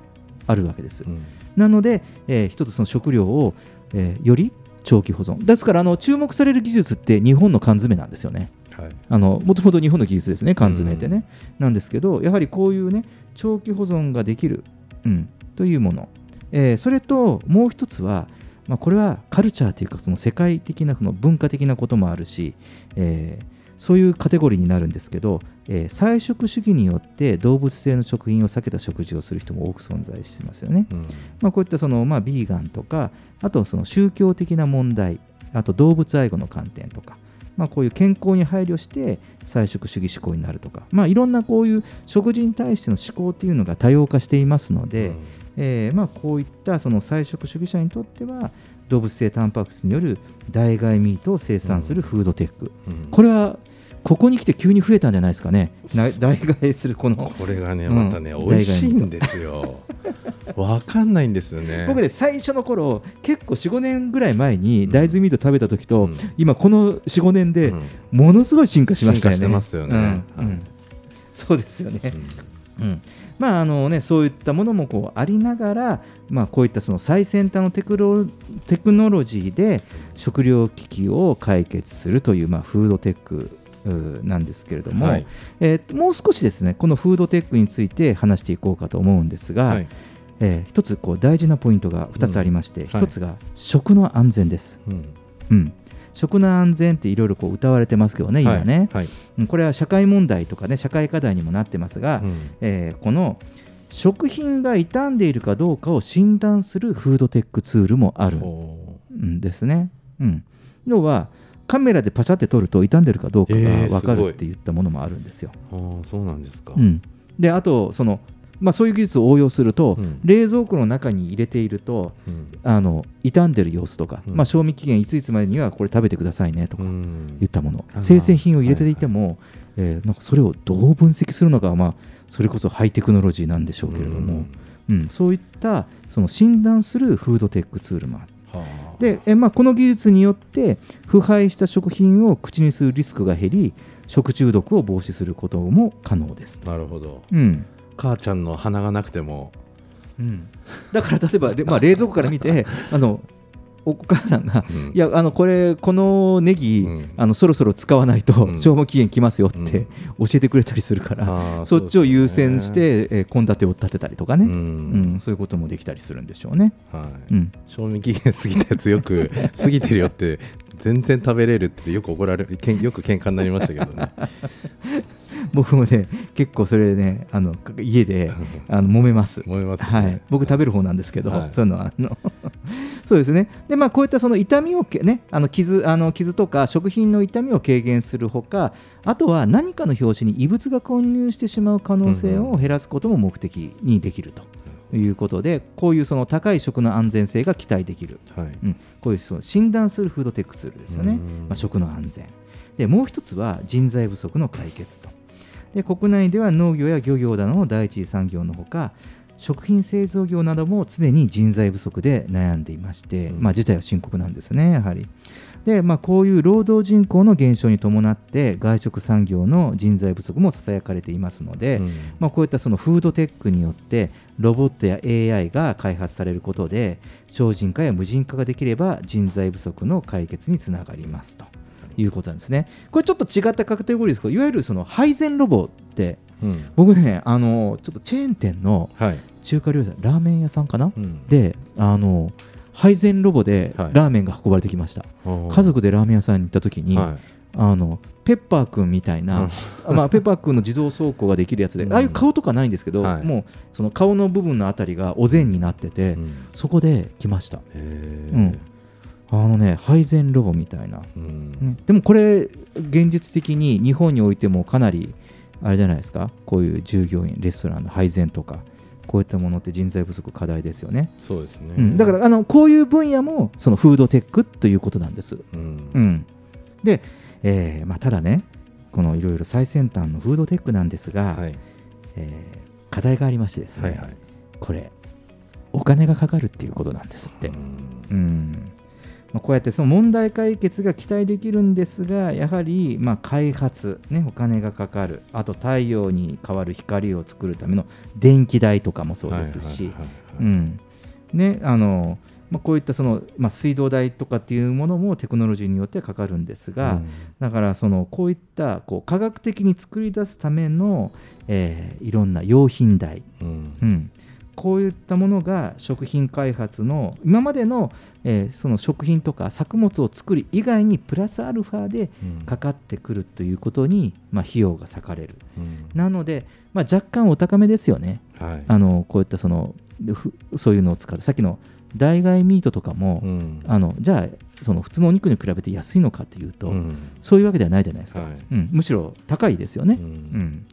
あるわけです。うん。なので、えー一つその食料を、えーより長期保存。ですからあの注目される技術って日本の缶詰なんですよね。はい。あのもともと日本の技術ですね缶詰ってね、なんですけどやはりこういうね長期保存ができる、うん、というもの、えーそれともう一つは、まあ、これはカルチャーというかその世界的なその文化的なこともあるし、えーそういうカテゴリーになるんですけど、えー菜食主義によって動物性の食品を避けた食事をする人も多く存在してますよね。うんまあ、こういったその、まあ、ビーガンとかあとその宗教的な問題あと動物愛護の観点とか、まあ、こういう健康に配慮して菜食主義思考になるとか、まあ、いろんなこういう食事に対しての思考っていうのが多様化していますので、えーまあ、こういったその菜食主義者にとっては動物性タンパク質による代替ミートを生産するフードテック、うん。これはここに来て急に増えたんじゃないですかね。な 代替するこの。これがねうん。またね、美味しいんですよ。わかんないんですよね。僕ね最初の頃結構45年ぐらい前に大豆ミート食べた時と、うん。今この45年でうん。ものすごい進化しましたよね。進化してますよね。うん。そうですよね。うん。うんまああのね、そういったものもこうありながら、まあ、こういったその最先端のテクロテクノロジーで食料危機を解決するという、まあ、フードテックなんですけれども、はい。えーともう少しですねこのフードテックについて話していこうかと思うんですが、はい。えー一つこう大事なポイントが2つありまして、はい一つが食の安全です。うん。うん食の安全っていろいろこう歌われてますけどね、今ね、はい。うんこれは社会問題とかね、社会課題にもなってますが、うん。えーこの食品が傷んでいるかどうかを診断するフードテックツールもあるおんですね。う。ん、要はカメラでパシャって撮ると傷んでるかどうかがえー分かるって言ったものもあるんですよ。ーあーそうなんですか、うん、であとその、まあ、そういう技術を応用すると、うん。冷蔵庫の中に入れているとうん。あの傷んでる様子とか、うん。まあ、賞味期限いついつまでにはこれ食べてくださいねとかうん。言ったもの、生鮮品を入れていても、えーなんかそれをどう分析するのかは、まあ、それこそハイテクノロジーなんでしょうけれども、うん。そういったその診断するフードテックツールもある。はでえ、まあ、この技術によって腐敗した食品を口にするリスクが減り食中毒を防止することも可能です。なるほど。うん母ちゃんの鼻がなくても。うん、だから例えば、れまあ、冷蔵庫から見て あのお母さんが、うん。いやあのこれこのネギ、うん。あのそろそろ使わないとうん。消耗期限きますよってうん。教えてくれたりするから、そっちを優先して献立、を立てたりとかね、ううんんそういうこともできたりするんでしょうね。はい。うん。賞味期限過ぎたやつよく 過ぎてるよって全然食べれるってよく怒られけんよく喧嘩になりましたけどね 僕もね結構それねあの家で あの揉めます。思います、ね。はい、僕食べる方なんですけど、はい。そういうのはあの そうですね。で、まあ、こういったその痛みをけ、ね、あの傷あの傷とか食品の痛みを軽減するほかあとは何かの拍子に異物が混入してしまう可能性を減らすことも目的にできると。いうことでこういうその高い食の安全性が期待できる、はい。うん、こういうその診断するフードテックツールですよね、うん。まあ、食の安全。でもう一つは人材不足の解決とで国内では農業や漁業などの第一次産業のほか食品製造業なども常に人材不足で悩んでいまして、うん。まあ、事態は深刻なんですね、やはり。で、まあ、こういう労働人口の減少に伴って、外食産業の人材不足もささやかれていますので、うん。まあ、こういったそのフードテックによって、ロボットや AI が開発されることで、省人化や無人化ができれば、人材不足の解決につながりますということなんですね。これちょっと違ったカテゴリーですけど、いわゆるその配膳ロボって、うん。僕ね、あのちょっとチェーン店のはい。中華料理屋さん、ラーメン屋さんかな、うん。で、あの配膳ロボではい。ラーメンが運ばれてきました。家族でラーメン屋さんに行った時に、はあのペッパーくんみたいな、あまあ、ペッパーくんの自動走行ができるやつで、うん。ああいう顔とかないんですけど、はい。もうその顔の部分のあたりがお膳になってて、いうん。そこで来ました。うんあのね、配膳ロボみたいな。うん。ね。でもこれ、現実的に日本においてもかなり、あれじゃないですか、こういう従業員、レストランの配膳とか、こういったものって人材不足課題ですよね。そうですね、うん、だからあのこういう分野もそのフードテックということなんです。うん。うん、で、えーまあ、ただね、このいろいろ最先端のフードテックなんですが、はい。えー課題がありましてですね、はいはい。これ、お金がかかるっていうことなんですって。うん。うんまあ、こうやってその問題解決が期待できるんですが、やはりまあ開発、ね、お金がかかる、あと太陽に代わる光を作るための電気代とかもそうですし、こういったその、まあ、水道代とかっていうものもテクノロジーによってかかるんですが、うん。だからそのこういったこう科学的に作り出すための、えーいろんな用品代、うん。うん、こういったものが食品開発の今までの,、えーその食品とか作物を作る以外にプラスアルファでうん。かかってくるということに、まあ、費用が割かれる。うん。なので、まあ、若干お高めですよね。はい。あのこういったそのふそういうのを使ってさっきの代替ミートとかも、うん。あのじゃあその普通のお肉に比べて安いのかというと、うん。そういうわけではないじゃないですか、はい。うん、むしろ高いですよね。ううんん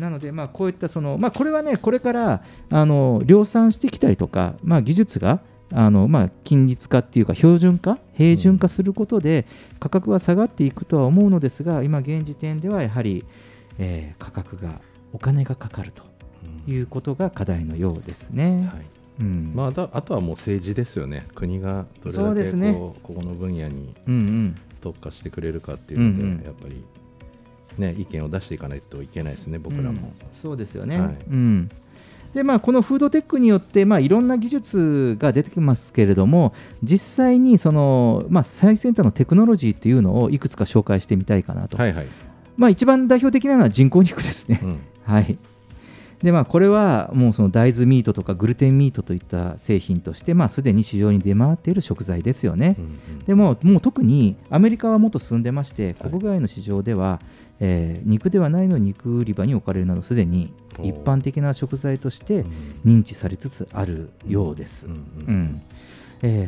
なので、まあ、こういったその、まあ、これはね、これからあの量産してきたりとか、まあ、技術があの、まあ、均律化っていうか、標準化、平準化することで、価格は下がっていくとは思うのですが、今、現時点ではやはり、えー価格が、お金がかかるということが課題のようですね。はい。うん。まあ、だあとはもう政治ですよね、国がどれだけですね。こうここの分野に特化してくれるかっていうので、うんうん。やっぱり、ね、意見を出していかないといけないですね、僕らも。うんそうですよね。はい。うん。でまあ、このフードテックによって、まあ、いろんな技術が出てきますけれども実際にその、まあ、最先端のテクノロジーっていうのをいくつか紹介してみたいかなと、はいはい、まあ、一番代表的なのは人工肉ですね。うん。はい。でまあ、これはもうその大豆ミートとかグルテンミートといった製品として、まあ、すでに市場に出回っている食材ですよね。うんうん。でも、もう特にアメリカはもっと進んでまして、はい。国外の市場では、えー肉ではないのに肉売り場に置かれるなど、すでに一般的な食材としてうん。認知されつつあるようです。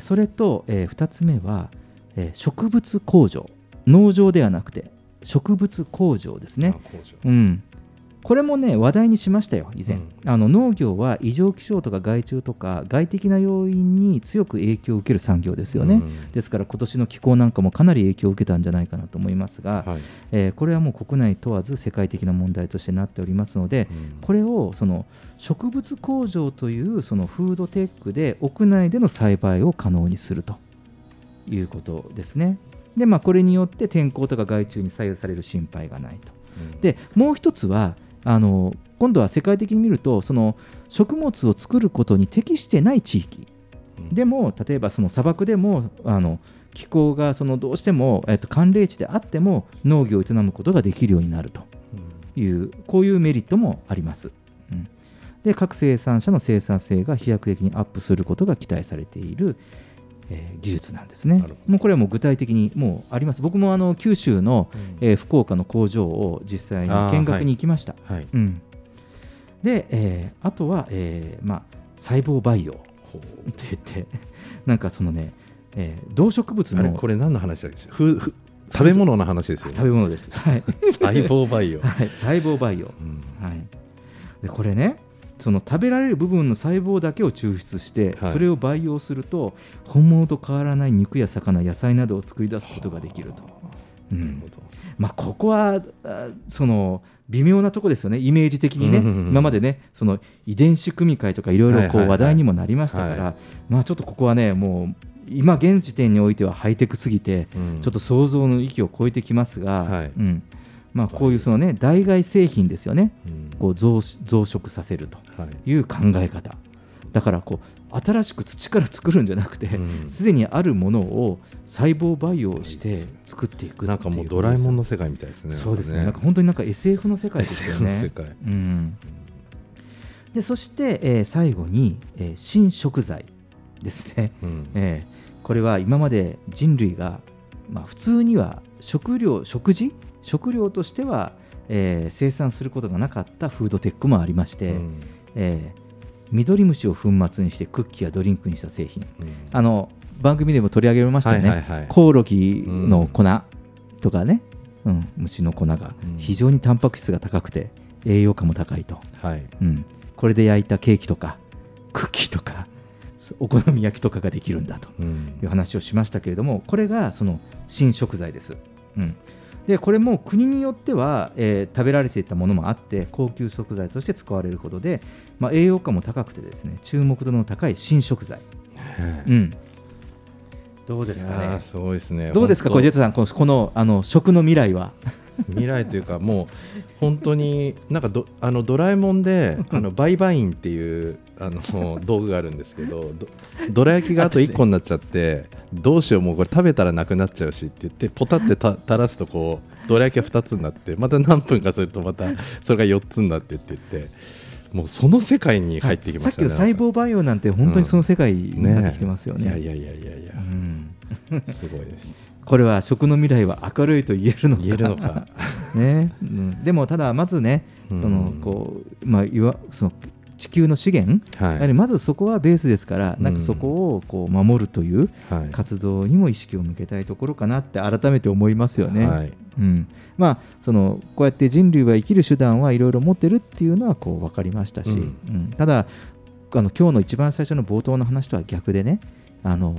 それと、え2つ目は、えー植物工場、農場ではなくて、植物工場ですね。うん、これもね話題にしましたよ以前、うん。あの農業は異常気象とか害虫とか外的な要因に強く影響を受ける産業ですよね、うん。ですから今年の気候なんかもかなり影響を受けたんじゃないかなと思いますが、はい。えーこれはもう国内問わず世界的な問題としてなっておりますので、うん。これをその植物工場というそのフードテックで屋内での栽培を可能にすると。いうことですね。でまあ、これによって天候とか害虫に左右される心配がないと。でもう一つはあの今度は世界的に見るとその食物を作ることに適してない地域。でも例えばその砂漠でもあの気候がそのどうしても、えっと、寒冷地であっても農業を営むことができるようになるというこういうメリットもあります。うん。で各生産者の生産性が飛躍的にアップすることが期待されている、えー技術なんですね。もうこれはもう具体的にもうあります。僕もあの九州の、えー福岡の工場を実際に見学に行きました。はい。うん、で、えーあとは、えーまあ、細胞培養って言って なんかそのね、えー動植物のこれ何の話だっけ？ふふ食べ物の話ですよね。食べ物です。はい、細胞培養。はい、細胞培養。うん。はい、でこれねその食べられる部分の細胞だけを抽出して、はい。それを培養すると本物と変わらない肉や魚野菜などを作り出すことができると、うん。まあ、ここはあその微妙なとこですよね。イメージ的にね、今までねその遺伝子組み換えとかいろいろ話題にもなりましたから、はまあ、ちょっとここはねもう今現時点においてはハイテクすぎて、うん。ちょっと想像の域を超えてきますが、はい。うんまあ、こういうその、ね、代替製品ですよね、うん。こう増増殖させるとはい。いう考え方。だからこう新しく土から作るんじゃなくてうん。すで、にあるものを細胞培養して作っていくなんかもうドラえもんの世界みたいですねそうですね。なんんか本当になんか SF の世界ですよね。世。界。うん、でそして、えー最後に、えー新食材ですね、うん。えーこれは今まで人類が、まあ、普通には食料食事食料としては、えー生産することがなかったフードテックもありまして、うん。えーミドリムシを粉末にしてクッキーやドリンクにした製品。うん。あの番組でも取り上げましたよね、はいはいはい。コオロギの粉とかね、うん。虫の粉がうん。非常にタンパク質が高くて栄養価も高いと、はい。うん、これで焼いたケーキとかクッキーとかお好み焼きとかができるんだとうん。いう話をしましたけれどもこれがその新食材です。うんでこれも国によっては、えー食べられていたものもあって高級食材として使われるほどで、まあ、栄養価も高くてですね注目度の高い新食材、うん、どうですかね？いやーすごいですね。どうですか、これ、ジェットさん、このこのあの食の未来は？未来というかもう本当になんかどあのドラえもんで あのバイバインっていうあの道具があるんですけどどどら焼きがあと1個になっちゃってどうしようもうこれ食べたらなくなっちゃうしって言ってポタってた垂らすとこうどら焼きが2つになってまた何分かするとまたそれが4つになってって言ってもうその世界に入ってきましたね。さっきの細胞培養なんて本当にその世界になってきてますよね。いやいやいやいや。いやうん。すごいです。これは食の未来は明るいと言えるのか。言えるのか。ね。うん、でもただまずねそのうんこう、まあ、いわその地球の資源、はい。やはりまずそこはベースですから、なんかそこをこう守るというはい。活動にも意識を向けたいところかなって改めて思いますよね。はい。うん。まあ、そのこうやって人類は生きる手段はいろいろ持ってるっていうのはこう分かりましたし、うん。うん。ただあの今日の一番最初の冒頭の話とは逆でねあの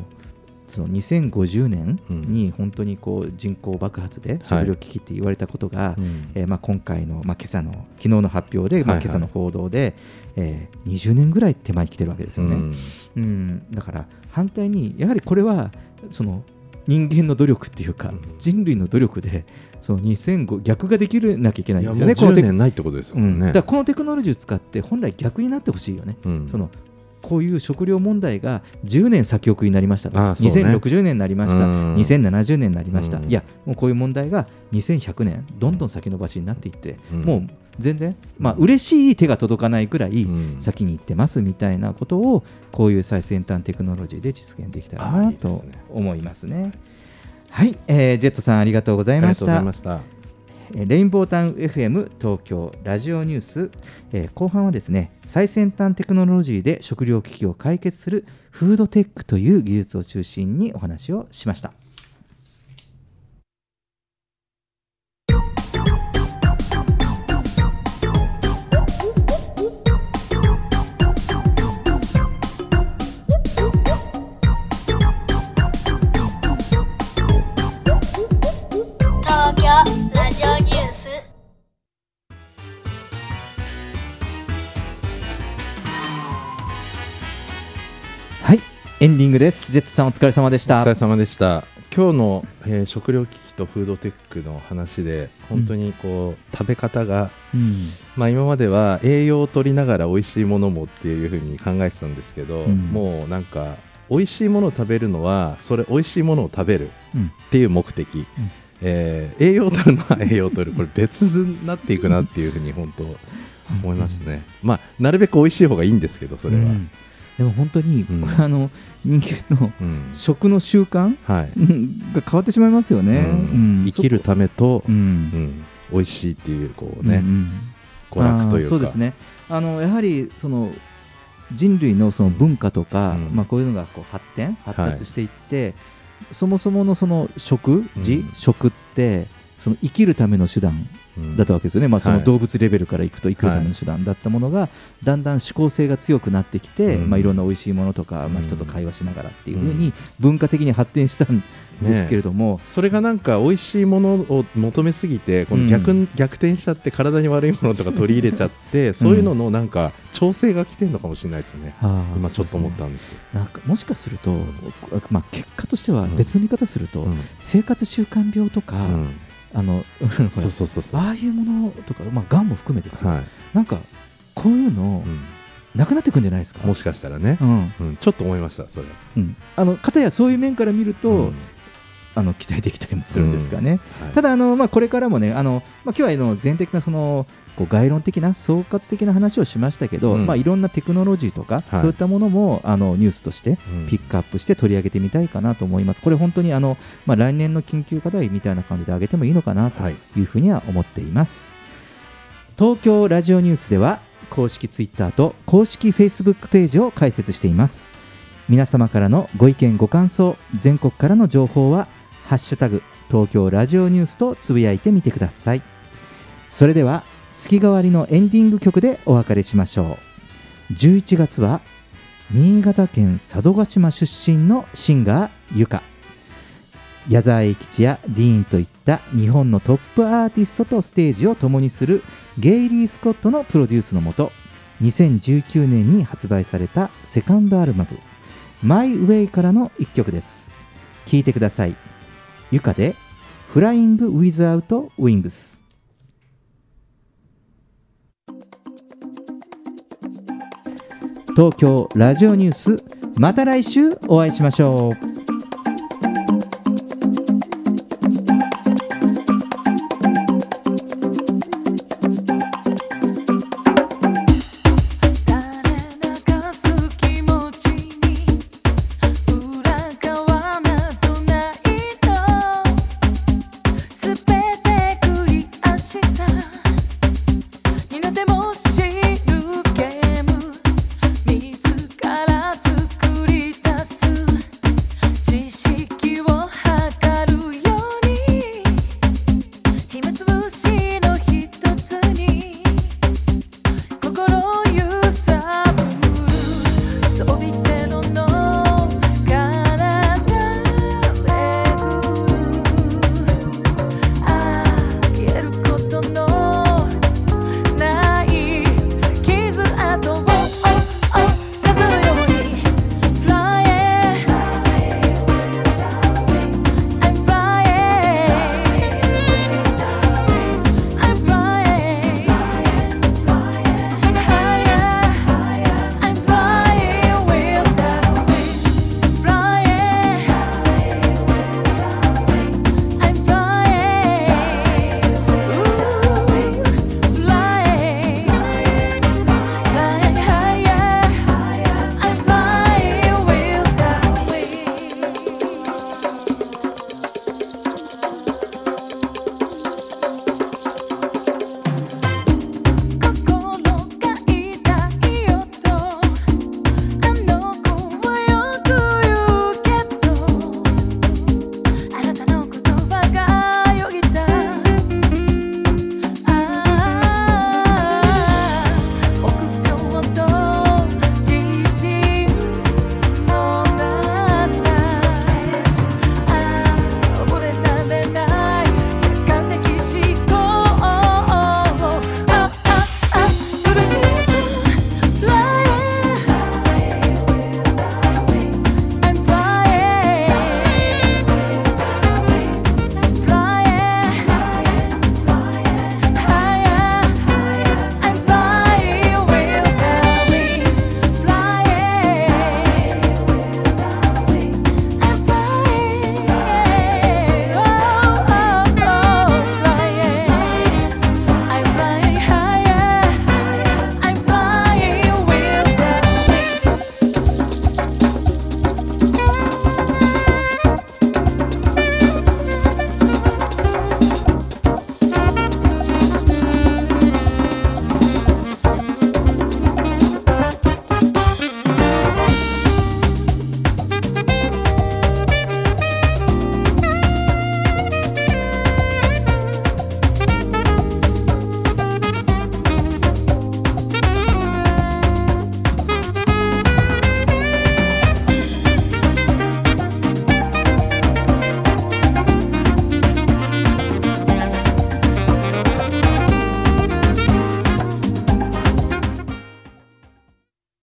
その2050年に本当にこう人口爆発で食料危機って言われたことが、うん。えーまあ、今回の、まあ、今朝の昨日の発表で、まあ、はいはい。今朝の報道で、えー20年ぐらい手前に来てるわけですよね。うん。うん、だから反対にやはりこれはその人間の努力っていうか、うん。人類の努力でその2005逆ができるなきゃいけないんですよね。いやもう10このテク年ないってことですもうん。ん、ね。だからこのテクノロジーを使って本来逆になってほしいよね。うん。そのこういう食料問題が10年先送りになりましたと、ね。2060年になりました、うん。2070年になりました、うん。いや、もうこういう問題が2100年、どんどん先延ばしになっていって、うん。もう全然、まあ嬉しい手が届かないくらいうん。先に行ってますみたいなことを、こういう最先端テクノロジーで実現できたらああいですないとね。思いますね。はい、えージェットさんありがとうございましたレインボータウン FM 東京ラジオニュース、えー後半はですね最先端テクノロジーで食料危機を解決するフードテックという技術を中心にお話をしました。エンディングです。ジェットさんお疲れ様でした。お疲れ様でした。今日の、えー食料危機とフードテックの話で本当にこう、食べ方が、うん。まあ、今までは栄養を取りながら美味しいものもっていうふうに考えてたんですけど、うん。もうなんか美味しいものを食べるのはそれ美味しいものを食べるうん。っていう目的、えー栄養を取るのは栄養を取るこれ別になっていくなっていうふうに本当思いましたね、まあなるべく美味しい方がいいんですけどそれは、うんでも本当に、うん。これあの人間のうん。食の習慣はい、うんが変わってしまいますよね。生きるためと、ううん。ん美味しいっていうこうね、娯楽というか。そうですね。あのやはりその人類のその文化とか、うん。まあ、こういうのがこう発展発達していって、そもそものその食事、うん。食ってその生きるための手段うん。だったわけですよね、まあ、そはい。の動物レベルからいくと生きるための手段だったものが、だんだん思考性が強くなってきて、うん。まあ、いろんな美味しいものとか、まあ、うん人と会話しながらっていうふうに文化的に発展したんですけれども、それがなんか美味しいものを求めすぎてこの逆,、うん。逆転しちゃって体に悪いものとか取り入れちゃって、そういうののなんか調整が来てるのかもしれないですね、今ちょっと思ったそんです。ねなんかもしかすると、まあ、結果としてはうん。別の見方すると、うん。生活習慣病とか、うんあのそうそうそうそう。ああいうものとか、まあ、がんも含めてですよ、はい。なんかこういうの、うん。なくなってくんじゃないですか？もしかしたらね。う、ん。うん。ちょっと思いましたそれ。うん、あの方やそういう面から見ると、うん。あの期待できたりもするんですかね。はい。ただあの、まあ、これからもねあの、まあ、今日はあの全的なそのこう概論的な総括的な話をしましたけど、うんまあ、いろんなテクノロジーとか、はいそういったものもあのニュースとしてうんピックアップして取り上げてみたいかなと思います。これ本当にあの、まあ、来年の緊急課題みたいな感じで上げてもいいのかなとはいいうふうには思っています。東京ラジオニュースでは公式ツイッターと公式フェイスブックページを開設しています。皆様からのご意見ご感想全国からの情報は「ハッシュタグ東京ラジオニュース」とつぶやいてみてくださいそれでは月替わりのエンディング曲でお別れしましょう。11月は新潟県佐渡島出身のシンガーゆか矢沢永吉やディーンといった日本のトップアーティストとステージを共にするゲイリー・スコットのプロデュースのもと2019年に発売されたセカンドアルバム「マイ・ウェイ」からの一曲です。聴いてください。ゆかで「フライング・ウィズ・アウト・ウィングス」東京ラジオニュース。また来週お会いしましょう。